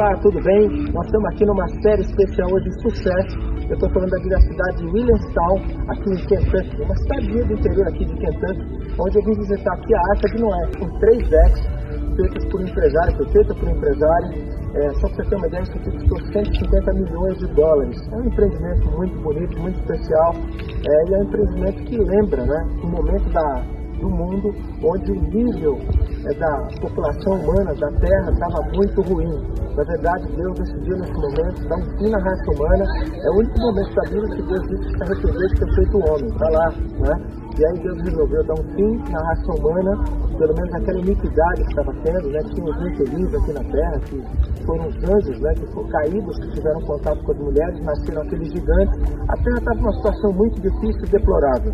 Olá, tudo bem? Nós estamos aqui numa série especial hoje de sucesso. Eu estou falando aqui da cidade de Williamstown, aqui em Kentucky, uma cidade do interior aqui de Kentucky, onde eu vim visitar aqui a Arca de Noé, com três decks feitas por empresário, foi feita por empresário. É, só para você ter uma ideia, isso aqui custou 150 milhões de dólares. É um empreendimento muito bonito, muito especial, é, e é um empreendimento que lembra né, o momento da, do mundo onde o nível é, da população humana da Terra estava muito ruim. Na verdade, Deus decidiu nesse momento dar um fim na raça humana. É o único momento da Bíblia que Deus disse que se arrependeu de ter feito o homem. Está lá, né? E aí Deus resolveu dar um fim na raça humana, pelo menos aquela iniquidade que estava tendo, né? Tinha os infelizes aqui na terra, que foram os anjos, né? Que foram caídos, que tiveram contato com as mulheres, nasceram aqueles gigantes. A terra estava numa situação muito difícil e deplorável.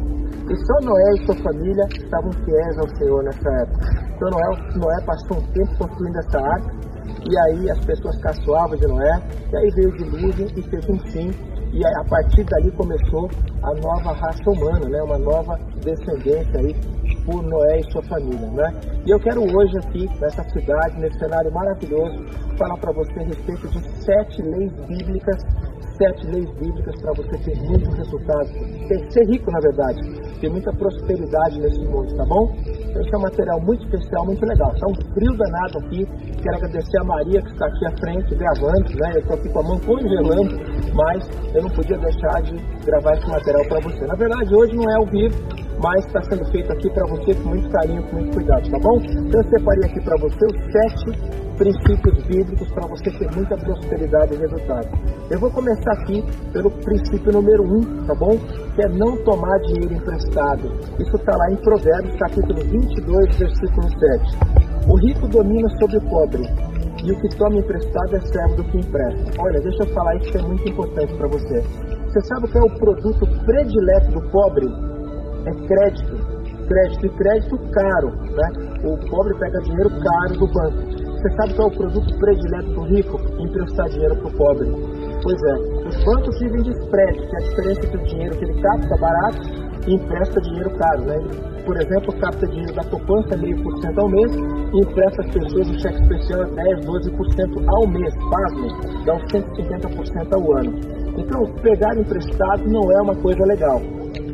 E só Noé e sua família estavam fiéis ao Senhor nessa época. Então Noé, Noé passou um tempo construindo essa arca, e aí as pessoas caçoavam de Noé, e aí veio o dilúvio e fez um fim e a partir dali começou a nova raça humana, né? uma nova descendência aí por Noé e sua família. Né? E eu quero hoje aqui, nessa cidade, nesse cenário maravilhoso, falar para você a respeito de sete leis bíblicas sete leis bíblicas para você ter muitos resultados, ser, ser rico na verdade, ter muita prosperidade nesse mundo, tá bom? Esse é um material muito especial, muito legal. Está um frio danado aqui. Quero agradecer a Maria que está aqui à frente gravando, né? Eu estou aqui com a mão congelando, mas eu não podia deixar de gravar esse material para você. Na verdade, hoje não é ao vivo, mas está sendo feito aqui para você com muito carinho, com muito cuidado, tá bom? Então eu separei aqui para você os sete princípios bíblicos para você ter muita prosperidade e resultado. Eu vou começar aqui pelo princípio número um, tá bom? Que é não tomar dinheiro emprestado. Isso está lá em Provérbios, capítulo 22, versículo 7. O rico domina sobre o pobre, e o que toma emprestado é servo do que empresta. Olha, deixa eu falar isso que é muito importante para você. Você sabe qual é o produto predileto do pobre? É crédito. Crédito e crédito caro, né? O pobre pega dinheiro caro do banco. Você sabe qual é o produto predileto do rico? Emprestar dinheiro para o pobre. Pois é, os bancos vivem de spread, que é a diferença entre o dinheiro que ele capta barato e empresta dinheiro caro. Né? Por exemplo, capta dinheiro da poupança meio por cento ao mês e empresta às pessoas um cheque especial a 10, 12% ao mês. Pasmem, dá uns 150% ao ano. Então, pegar emprestado não é uma coisa legal.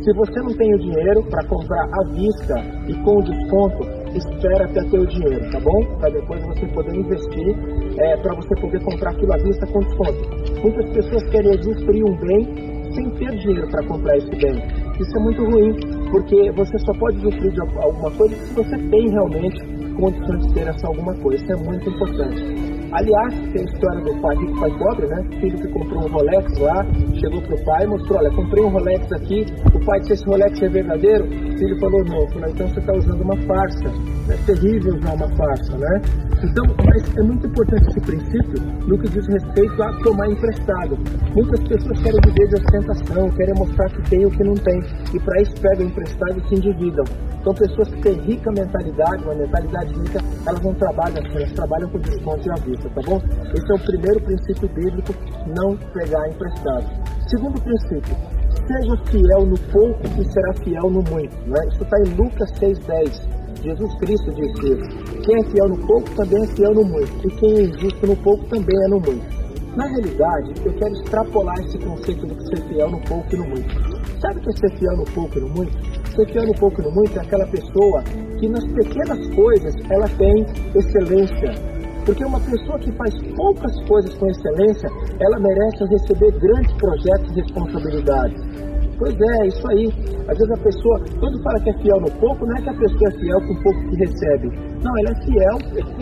Se você não tem o dinheiro para comprar à vista e com desconto, espera até ter o dinheiro, tá bom? Para depois você poder investir, é, para você poder comprar aquilo à vista com desconto. Muitas pessoas querem usufruir um bem sem ter dinheiro para comprar esse bem. Isso é muito ruim, porque você só pode usufruir de alguma coisa se você tem realmente condições de ter essa alguma coisa. Isso é muito importante. Aliás, tem a história do pai rico, pai pobre, né? Filho que comprou um Rolex lá, chegou pro pai e mostrou, olha, comprei um Rolex aqui, o pai disse, esse Rolex é verdadeiro? O filho falou, não. Falou, então você está usando uma farsa. É terrível usar uma farsa, né? Então, mas é muito importante esse princípio no que diz respeito a tomar emprestado. Muitas pessoas querem viver de ostentação, querem mostrar que tem o que não tem, e para isso pegam emprestado e se endividam. Então, pessoas que têm rica mentalidade, uma mentalidade rica, elas não trabalham assim, elas trabalham com desconto e à vista, tá bom? Esse é o primeiro princípio bíblico, não pegar emprestado. Segundo princípio, seja fiel no pouco e será fiel no muito. Né? Isso está em Lucas 6,10. Jesus Cristo disse isso. Quem é fiel no pouco também é fiel no muito. E quem é injusto no pouco também é no muito. Na realidade, eu quero extrapolar esse conceito do ser fiel no pouco e no muito. Sabe o que é ser fiel no pouco e no muito? Ser fiel no pouco e no muito é aquela pessoa que nas pequenas coisas ela tem excelência. Porque uma pessoa que faz poucas coisas com excelência, ela merece receber grandes projetos e responsabilidades. Pois é, isso aí. Às vezes a pessoa, quando fala que é fiel no pouco, não é que a pessoa é fiel com o pouco que recebe. Não, ela é fiel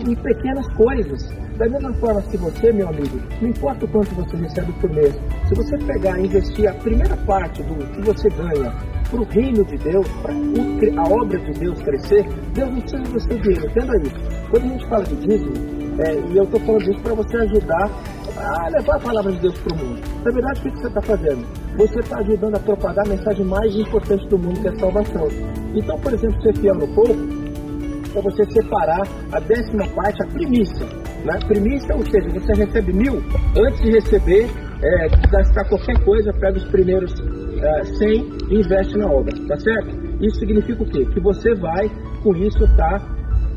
em pequenas coisas. Da mesma forma que você, meu amigo, não importa o quanto você recebe por mês, se você pegar e investir a primeira parte do que você ganha para o reino de Deus, para a obra de Deus crescer, Deus não precisa do seu dinheiro, entenda isso. Quando a gente fala de dízimo, é, e eu estou falando isso para você ajudar a levar a palavra de Deus para o mundo. Na verdade, o que você está fazendo? Você está ajudando a propagar a mensagem mais importante do mundo, que é a salvação. Então, por exemplo, ser fiel no pouco, é você separar a décima parte, a primícia. Né? Primícia, ou seja, você recebe mil, antes de receber, é, gastar qualquer coisa, pega os primeiros é, 100 e investe na obra, tá certo? Isso significa o quê? Que você vai, com isso, tá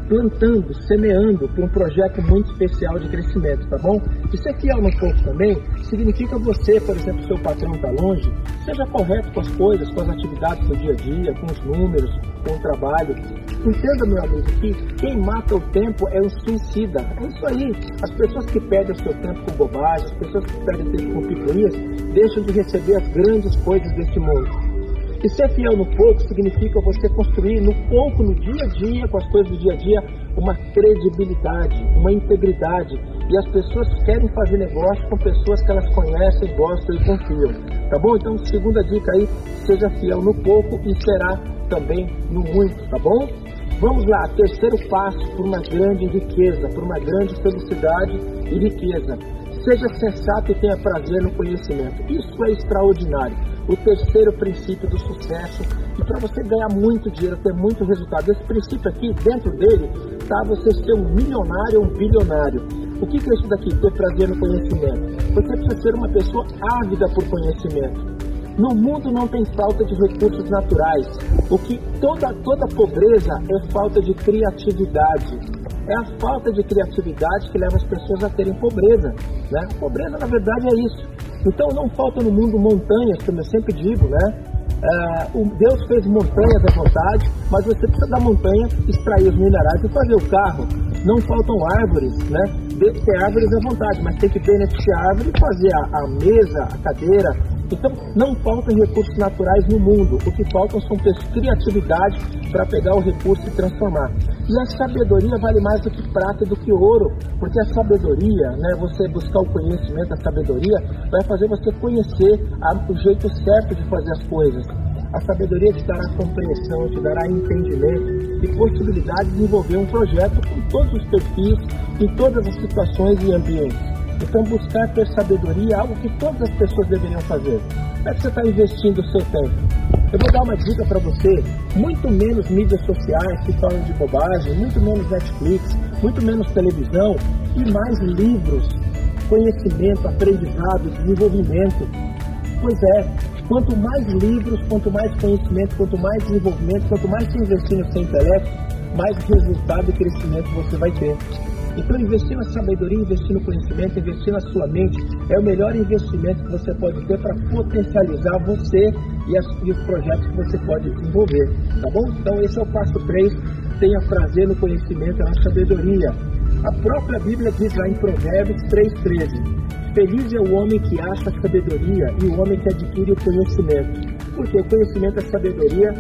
plantando, semeando para um projeto muito especial de crescimento, tá bom? E ser fiel no pouco também significa você, por exemplo, seu patrão está longe, seja correto com as coisas, com as atividades do dia a dia, com os números, com o trabalho. Entenda, meu amigo, que quem mata o tempo é o suicida. É isso aí. As pessoas que perdem o seu tempo com bobagem, as pessoas que perdem tempo com picuinhas, deixam de receber as grandes coisas deste mundo. E ser fiel no pouco significa você construir no pouco, no dia a dia, com as coisas do dia a dia, uma credibilidade, uma integridade. E as pessoas querem fazer negócio com pessoas que elas conhecem, gostam e confiam. Tá bom? Então, segunda dica aí, seja fiel no pouco e será também no muito, tá bom? Vamos lá, terceiro passo por uma grande riqueza, por uma grande felicidade e riqueza. Seja sensato e tenha prazer no conhecimento. Isso é extraordinário o terceiro princípio do sucesso. E para você ganhar muito dinheiro, ter muito resultado, esse princípio aqui, dentro dele, está você ser um milionário ou um bilionário. O que, que é isso daqui? Ter prazer no conhecimento. Você precisa ser uma pessoa ávida por conhecimento. No mundo não tem falta de recursos naturais. O que toda toda pobreza é falta de criatividade. É a falta de criatividade que leva as pessoas a terem pobreza. Né? Pobreza, na verdade, é isso. Então não falta no mundo montanhas, como eu sempre digo, né? Uh, Deus fez montanhas à vontade, mas você precisa da montanha extrair os minerais e fazer o carro. Não faltam árvores, né? Ter árvores à vontade, mas tem que beneficiar a árvore e fazer a, a mesa, a cadeira, então, não faltam recursos naturais no mundo. O que faltam são criatividade para pegar o recurso e transformar. E a sabedoria vale mais do que prata e do que ouro, porque a sabedoria, né, você buscar o conhecimento, a sabedoria, vai fazer você conhecer a, o jeito certo de fazer as coisas. A sabedoria te dará compreensão, te dará entendimento e possibilidade de desenvolver um projeto com todos os perfis, em todas as situações e ambientes. Então, buscar ter sabedoria é algo que todas as pessoas deveriam fazer. Como é que você está investindo o seu tempo? Eu vou dar uma dica para você: muito menos mídias sociais que falam de bobagem, muito menos Netflix, muito menos televisão e mais livros, conhecimento, aprendizado, desenvolvimento. Pois é, quanto mais livros, quanto mais conhecimento, quanto mais desenvolvimento, quanto mais você investir no seu intelecto, mais resultado e crescimento você vai ter. Então, investir na sabedoria, investir no conhecimento, investir na sua mente é o melhor investimento que você pode ter para potencializar você e, as, e, os projetos que você pode desenvolver. Tá bom? Então, esse é o passo 3. Tenha prazer no conhecimento e na sabedoria. A própria Bíblia diz lá em Provérbios 3,13: Feliz é o homem que acha sabedoria e o homem que adquire o conhecimento porque o conhecimento a sabedoria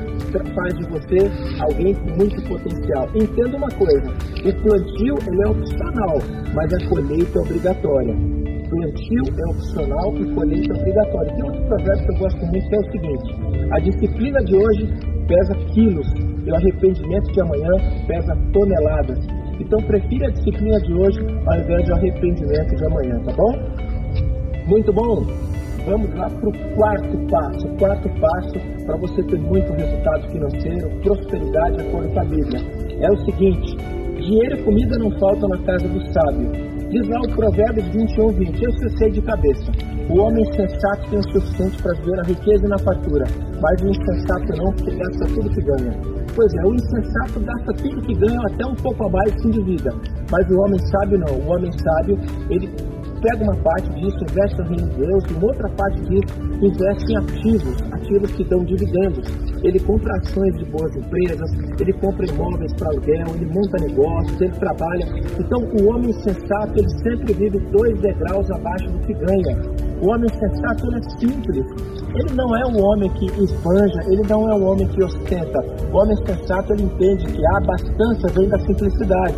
faz de você alguém com muito potencial. Entenda uma coisa, o plantio ele é opcional, mas a colheita é obrigatória. Plantio é opcional e colheita é obrigatória. Tem outro provérbio que eu gosto muito que é o seguinte, a disciplina de hoje pesa quilos e o arrependimento de amanhã pesa toneladas. Então prefira a disciplina de hoje ao invés do arrependimento de amanhã, tá bom? Muito bom! Vamos lá para o quarto passo. O quarto passo para você ter muito resultado financeiro, prosperidade, de acordo com a Bíblia. É o seguinte: dinheiro e comida não faltam na casa do sábio. Diz lá o Provérbios 21, 20. Eu sei de cabeça. O homem sensato tem o suficiente para viver na riqueza e na fartura, mas o insensato não, porque gasta tudo que ganha. Pois é, o insensato gasta tudo que ganha, até um pouco a mais se endivida. Mas o homem sábio não. O homem sábio, ele pega uma parte disso, investe no reino de Deus, e outra parte disso investe em ativos, ativos que dão dividendos. Ele compra ações de boas empresas, ele compra imóveis para aluguel, ele monta negócios, ele trabalha. Então, o homem sensato, ele sempre vive dois degraus abaixo do que ganha. O homem sensato, ele é simples. Ele não é um homem que esbanja, ele não é um homem que ostenta. O homem sensato, ele entende que a abastança vem da simplicidade.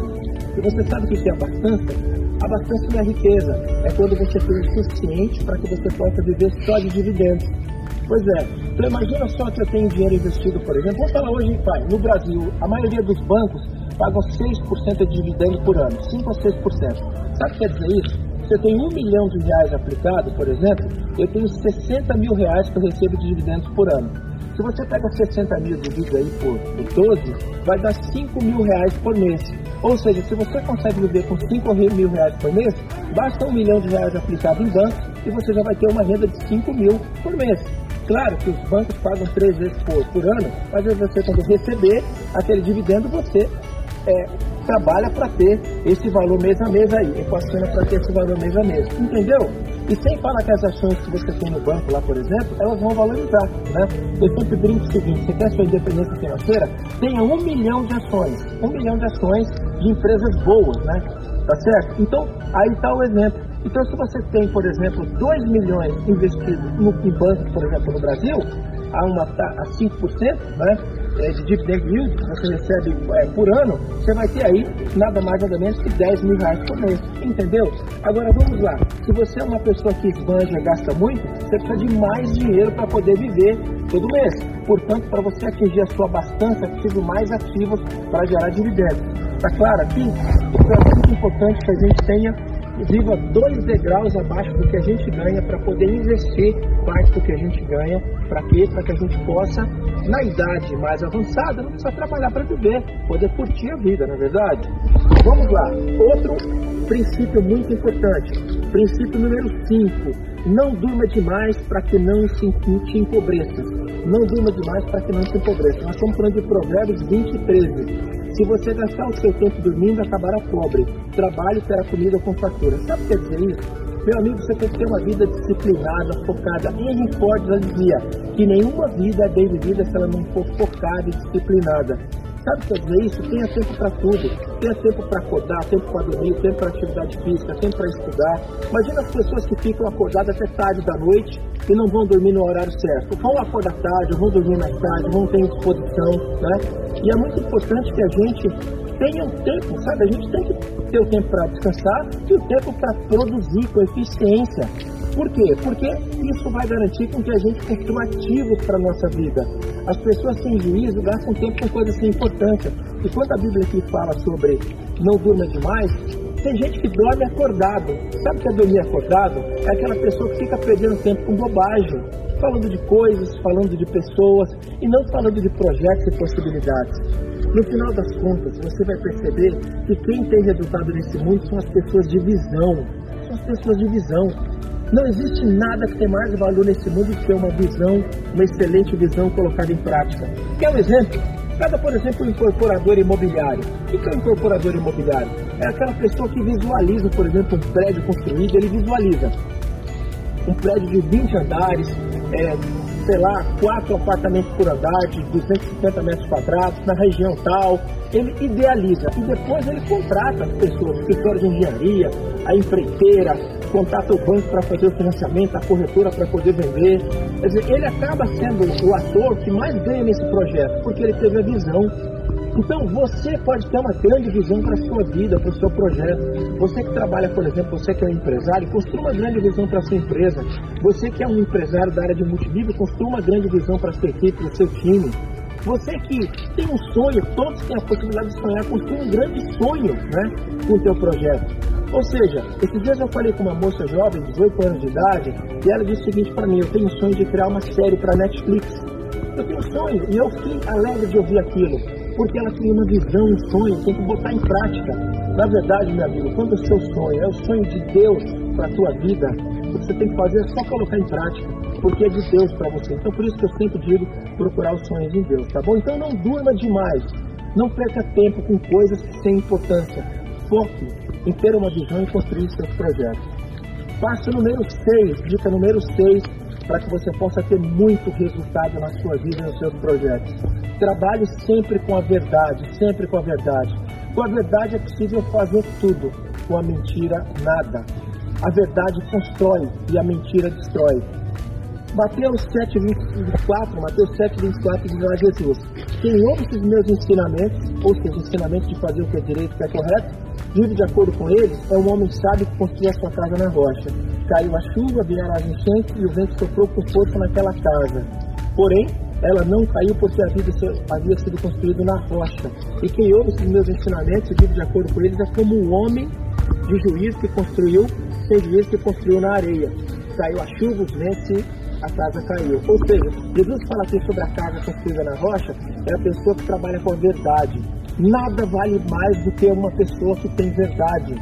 E você sabe o que é abastança? Abastança é riqueza, é quando você tem o suficiente para que você possa viver só de dividendos. Pois é, então imagina só que eu tenho dinheiro investido, por exemplo, vamos falar hoje, pai, no Brasil, a maioria dos bancos pagam 6% de dividendo por ano, 5 a 6%. Sabe o que quer dizer isso? Se eu tenho um milhão de reais aplicado, por exemplo, eu tenho 60 mil reais que eu recebo de dividendos por ano. Se você pega 60 mil dividido aí por, por 12, vai dar 5 mil reais por mês. Ou seja, se você consegue viver com 5 mil reais por mês, basta um milhão de reais aplicado em bancos e você já vai ter uma renda de 5 mil por mês. Claro que os bancos pagam três vezes por, por ano, mas você quando receber aquele dividendo, você é, trabalha para ter esse valor mês a mês aí, equaciona para ter esse valor mês a mês. Entendeu? E sem falar que as ações que você tem no banco lá, por exemplo, elas vão valorizar, né? Eu sempre brinco o seguinte, você quer sua independência financeira? Tenha um milhão de ações, um milhão de ações de empresas boas, né? Tá certo? Então, aí está o exemplo. Então, se você tem, por exemplo, 2 milhões investidos no, em bancos, por exemplo, no Brasil, a, uma, a 5%, né? É, de dividend yield que você recebe é, por ano, você vai ter aí nada mais nada menos que 10 mil reais por mês. Entendeu? Agora vamos lá. Se você é uma pessoa que esbanja, gasta muito, você precisa de mais dinheiro para poder viver todo mês. Portanto, para você atingir a sua abastança, é preciso mais ativos para gerar dividendos. Tá claro aqui? Então é muito importante que a gente tenha viva dois degraus abaixo do que a gente ganha para poder investir parte do que a gente ganha. Para quê? Para que a gente possa, na idade mais avançada, não precisar trabalhar para viver, poder curtir a vida, não é verdade? Vamos lá. Outro princípio muito importante. Princípio número 5. Não durma demais para que não se, empobreça. Não durma demais para que não se empobreça. Nós estamos falando de Provérbios 20 e 13. Se você gastar o seu tempo dormindo, acabará pobre. Trabalhe terá comida com fartura. Sabe o que quer dizer isso? Meu amigo, você tem que ter uma vida disciplinada, focada. Henry Ford já dizia que nenhuma vida é bem vivida se ela não for focada e disciplinada. Sabe dizer isso? Tenha tempo para tudo. Tenha tempo para acordar, tempo para dormir, tempo para atividade física, tempo para estudar. Imagina as pessoas que ficam acordadas até tarde da noite e não vão dormir no horário certo. Vão acordar tarde, vão dormir mais tarde, vão ter disposição, né? E é muito importante que a gente tenha um tempo, sabe? A gente tem que ter o tempo para descansar e o tempo para produzir com eficiência. Por quê? Porque isso vai garantir com que a gente construa ativos para a nossa vida. As pessoas sem juízo gastam tempo com coisas sem importância. E quando a Bíblia aqui fala sobre não durma demais, tem gente que dorme acordado. Sabe o que é dormir acordado? É aquela pessoa que fica perdendo tempo com bobagem falando de coisas, falando de pessoas e não falando de projetos e possibilidades. No final das contas, você vai perceber que quem tem resultado nesse mundo são as pessoas de visão. São as pessoas de visão. Não existe nada que tenha mais valor nesse mundo do que uma visão, uma excelente visão colocada em prática. Quer um exemplo? Pega, por exemplo, um incorporador imobiliário. O que é um incorporador imobiliário? É aquela pessoa que visualiza, por exemplo, um prédio construído, ele visualiza um prédio de 20 andares, é, sei lá, quatro apartamentos por andar, de 250 metros quadrados, na região tal. Ele idealiza e depois ele contrata as pessoas, escritório de engenharia, a empreiteira, contata o banco para fazer o financiamento, a corretora para poder vender. Quer dizer, ele acaba sendo o ator que mais ganha nesse projeto, porque ele teve a visão então você pode ter uma grande visão para a sua vida, para o seu projeto. Você que trabalha, por exemplo, você que é um empresário, construa uma grande visão para a sua empresa. Você que é um empresário da área de multinível, construa uma grande visão para a sua equipe, para o seu time. Você que tem um sonho, todos têm a possibilidade de sonhar, construa um grande sonho né, com o teu projeto. Ou seja, esses dias eu falei com uma moça jovem, 18 anos de idade, e ela disse o seguinte para mim: eu tenho um sonho de criar uma série para Netflix. Eu tenho um sonho, e eu fiquei alegre de ouvir aquilo porque ela tem uma visão, um sonho, tem que botar em prática. Na verdade, meu amigo, quando o seu sonho é o sonho de Deus para a tua vida, o que você tem que fazer é só colocar em prática, porque é de Deus para você. Então, por isso que eu sempre digo procurar os sonhos em Deus, tá bom? Então, não durma demais. Não perca tempo com coisas sem importância. Foque em ter uma visão e construir seus projetos. Passo número 6, dica número 6, para que você possa ter muito resultado na sua vida e nos seus projetos. Trabalhe sempre com a verdade, sempre com a verdade. Com a verdade é possível fazer tudo, com a mentira, nada. A verdade constrói e a mentira destrói. Mateus 7, 24, Mateus 7, 24 diz a Jesus: Quem ouve esses meus ensinamentos, ou seja, ensinamentos de fazer o que é direito e o que é correto, vive de acordo com eles, é um homem sábio que construiu a sua casa na rocha. Caiu a chuva, vieram as enchentes e o vento soprou com força naquela casa. Porém, ela não caiu porque a vida havia sido construída na rocha. E quem ouve esses meus ensinamentos vive de acordo com eles é como um homem de juízo que construiu, sem juízo que construiu na areia. Caiu a chuva, os ventos e a casa caiu. Ou seja, Jesus fala aqui sobre a casa construída na rocha, é a pessoa que trabalha com a verdade. Nada vale mais do que uma pessoa que tem verdade.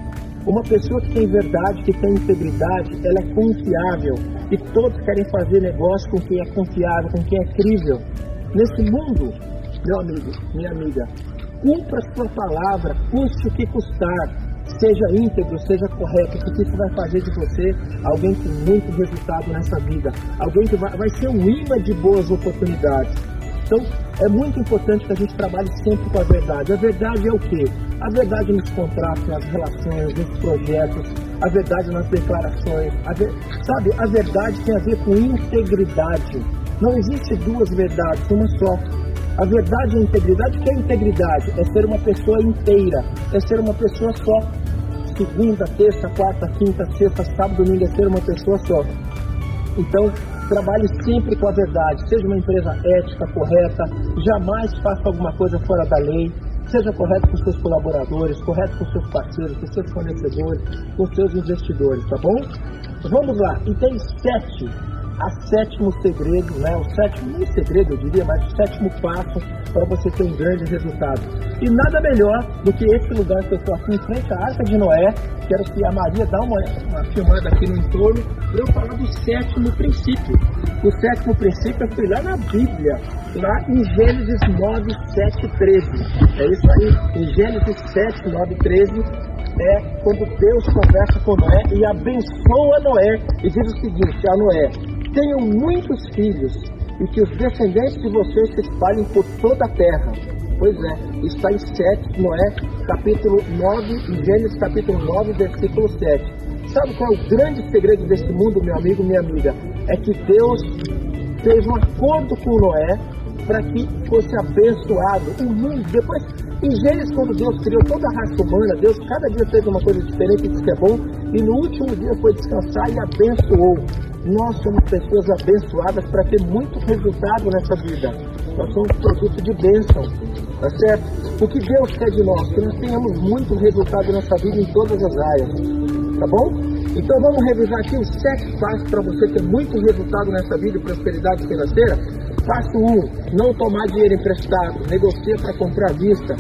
Uma pessoa que tem verdade, que tem integridade, ela é confiável. E todos querem fazer negócio com quem é confiável, com quem é crível. Nesse mundo, meu amigo, minha amiga, cumpra sua palavra, custe o que custar. Seja íntegro, seja correto, porque isso vai fazer de você alguém com muito resultado nessa vida. Alguém que vai, vai ser um imã de boas oportunidades. Então, é muito importante que a gente trabalhe sempre com a verdade. A verdade é o quê? A verdade nos contratos, nas relações, nos projetos, a verdade nas declarações. A ver... Sabe, a verdade tem a ver com integridade. Não existe duas verdades, uma só. A verdade e a integridade, o que é integridade? É ser uma pessoa inteira, é ser uma pessoa só. Segunda, terça, quarta, quinta, sexta, sábado, domingo, é ser uma pessoa só. Então, trabalhe sempre com a verdade, seja uma empresa ética, correta, jamais faça alguma coisa fora da lei, seja correto com seus colaboradores, correto com seus parceiros, com seus fornecedores, com seus investidores, tá bom? Vamos lá, e tem sete, a sétimo segredo, né? O sétimo, nem segredo eu diria, mas o sétimo passo para você ter um grande resultado. E nada melhor do que esse lugar que eu estou aqui em frente à Arca de Noé. Quero que a Maria dá uma, uma filmada aqui no entorno para eu falar do sétimo princípio. O sétimo princípio eu fui lá na Bíblia, lá em Gênesis 9, 7, 13. É isso aí, em Gênesis 7, 9, 13 é quando Deus conversa com Noé e abençoa Noé e diz o seguinte a Noé: tenham muitos filhos e que os descendentes de vocês se espalhem por toda a terra. Pois é, está em 7, Noé, capítulo 9, em Gênesis capítulo 9, versículo 7. Sabe qual é o grande segredo desse mundo, meu amigo, minha amiga? É que Deus fez um acordo com Noé para que fosse abençoado o mundo. Depois, em Gênesis, quando Deus criou toda a raça humana, Deus cada dia fez uma coisa diferente, disse que é bom, e no último dia foi descansar e abençoou. Nós somos pessoas abençoadas para ter muito resultado nessa vida. Nós somos produto de bênção, tá certo? O que Deus quer de nós? Que nós tenhamos muito resultado nessa vida em todas as áreas, tá bom? Então vamos revisar aqui os sete passos para você ter muito resultado nessa vida e prosperidade financeira. Passo 1, um, não tomar dinheiro emprestado, negocia para comprar à vista.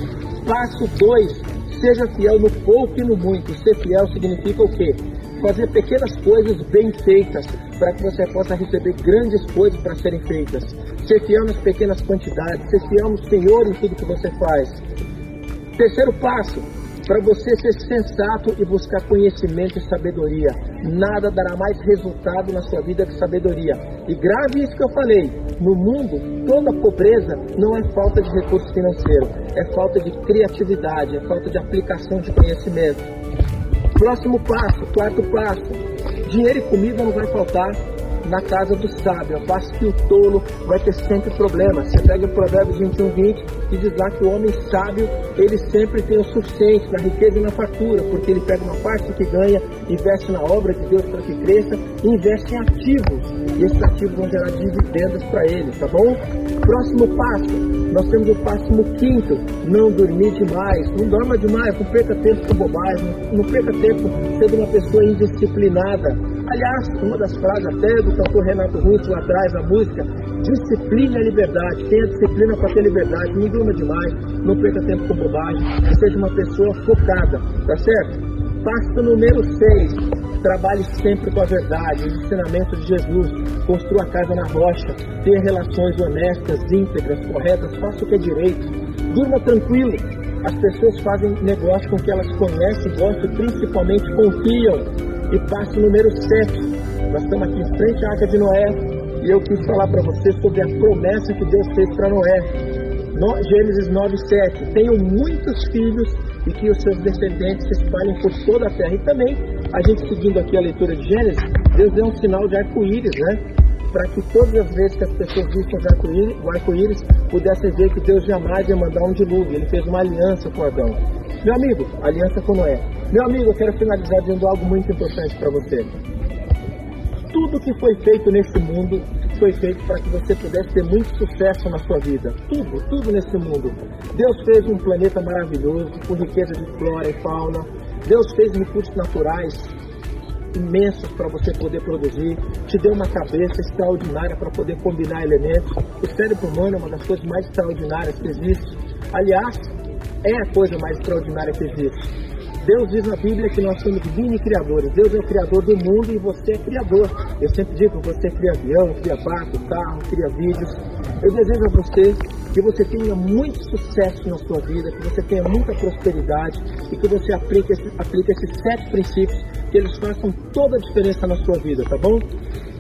Passo 2, seja fiel no pouco e no muito. Ser fiel significa o quê? Fazer pequenas coisas bem feitas para que você possa receber grandes coisas para serem feitas. Ser fiel nas pequenas quantidades, ser fiel no Senhor em tudo que você faz. Terceiro passo, para você ser sensato e buscar conhecimento e sabedoria. Nada dará mais resultado na sua vida que sabedoria. E grave isso que eu falei: no mundo, toda pobreza não é falta de recurso financeiro, é falta de criatividade, é falta de aplicação de conhecimento. Próximo passo, quarto passo. Dinheiro e comida não vai faltar na casa do sábio, ao passo que o tolo vai ter sempre problemas. Você pega o Provérbios 21, 20 e diz lá que o homem sábio, ele sempre tem o suficiente na riqueza e na fartura, porque ele pega uma parte que ganha, investe na obra de Deus para que cresça investe em ativos. E esses ativos vão gerar dividendos para ele, tá bom? Próximo passo, nós temos o passo quinto, não dormir demais. Não dorma demais, não perca tempo com bobagem, não perca tempo sendo uma pessoa indisciplinada. Aliás, uma das frases até do cantor Renato Russo lá atrás na música, disciplina é liberdade, tenha disciplina para ter liberdade, não durma demais, não perca tempo com bobagem, seja uma pessoa focada, tá certo? Passo número 6, trabalhe sempre com a verdade, os ensinamentos de Jesus, construa a casa na rocha, tenha relações honestas, íntegras, corretas, faça o que é direito, durma tranquilo, as pessoas fazem negócio com que elas conhecem, gostam e principalmente confiam. E passo número 7. Nós estamos aqui em frente à Arca de Noé e eu quis falar para você sobre a promessa que Deus fez para Noé. No, Gênesis 9, 7. Tenham muitos filhos e que os seus descendentes se espalhem por toda a terra. E também, a gente seguindo aqui a leitura de Gênesis, Deus deu um sinal de arco-íris, né? Para que todas as vezes que as pessoas vissem o arco-íris, pudessem ver que Deus jamais ia mandar um dilúvio. Ele fez uma aliança com Adão. Meu amigo, aliança com Noé. Meu amigo, eu quero finalizar dizendo algo muito importante para você. Tudo que foi feito nesse mundo foi feito para que você pudesse ter muito sucesso na sua vida. Tudo, tudo nesse mundo. Deus fez um planeta maravilhoso, com riqueza de flora e fauna. Deus fez recursos naturais imensos para você poder produzir, te deu uma cabeça extraordinária para poder combinar elementos. O cérebro humano é uma das coisas mais extraordinárias que existe. Aliás, é a coisa mais extraordinária que existe. Deus diz na Bíblia que nós somos mini criadores. Deus é o criador do mundo e você é criador. Eu sempre digo, você cria avião, cria barco, carro, cria vídeos. Eu desejo a você que você tenha muito sucesso na sua vida, que você tenha muita prosperidade e que você aplique, aplique esses sete princípios, que eles façam toda a diferença na sua vida, tá bom?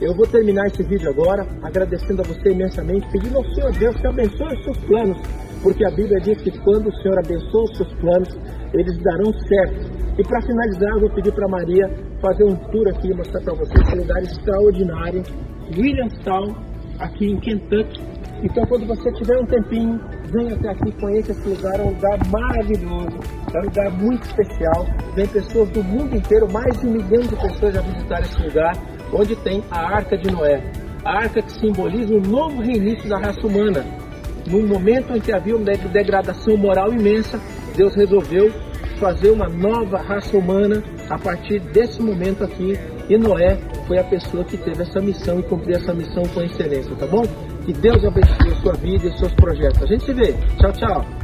Eu vou terminar esse vídeo agora agradecendo a você imensamente, pedindo ao Senhor Deus que abençoe os seus planos, porque a Bíblia diz que quando o Senhor abençoa os seus planos, eles darão certo. E para finalizar, eu vou pedir para Maria fazer um tour aqui, mostrar para vocês esse lugar extraordinário, Williamstown, aqui em Kentucky. Então, quando você tiver um tempinho, venha até aqui, conheça esse lugar, é um lugar maravilhoso, é um lugar muito especial. Vem pessoas do mundo inteiro, mais de um milhão de pessoas já visitaram esse lugar, onde tem a Arca de Noé. A arca que simboliza o novo reinício da raça humana. No momento em que havia uma degradação moral imensa, Deus resolveu fazer uma nova raça humana a partir desse momento aqui. E Noé foi a pessoa que teve essa missão e cumpriu essa missão com excelência, tá bom? Que Deus abençoe a sua vida e seus projetos. A gente se vê. Tchau, tchau.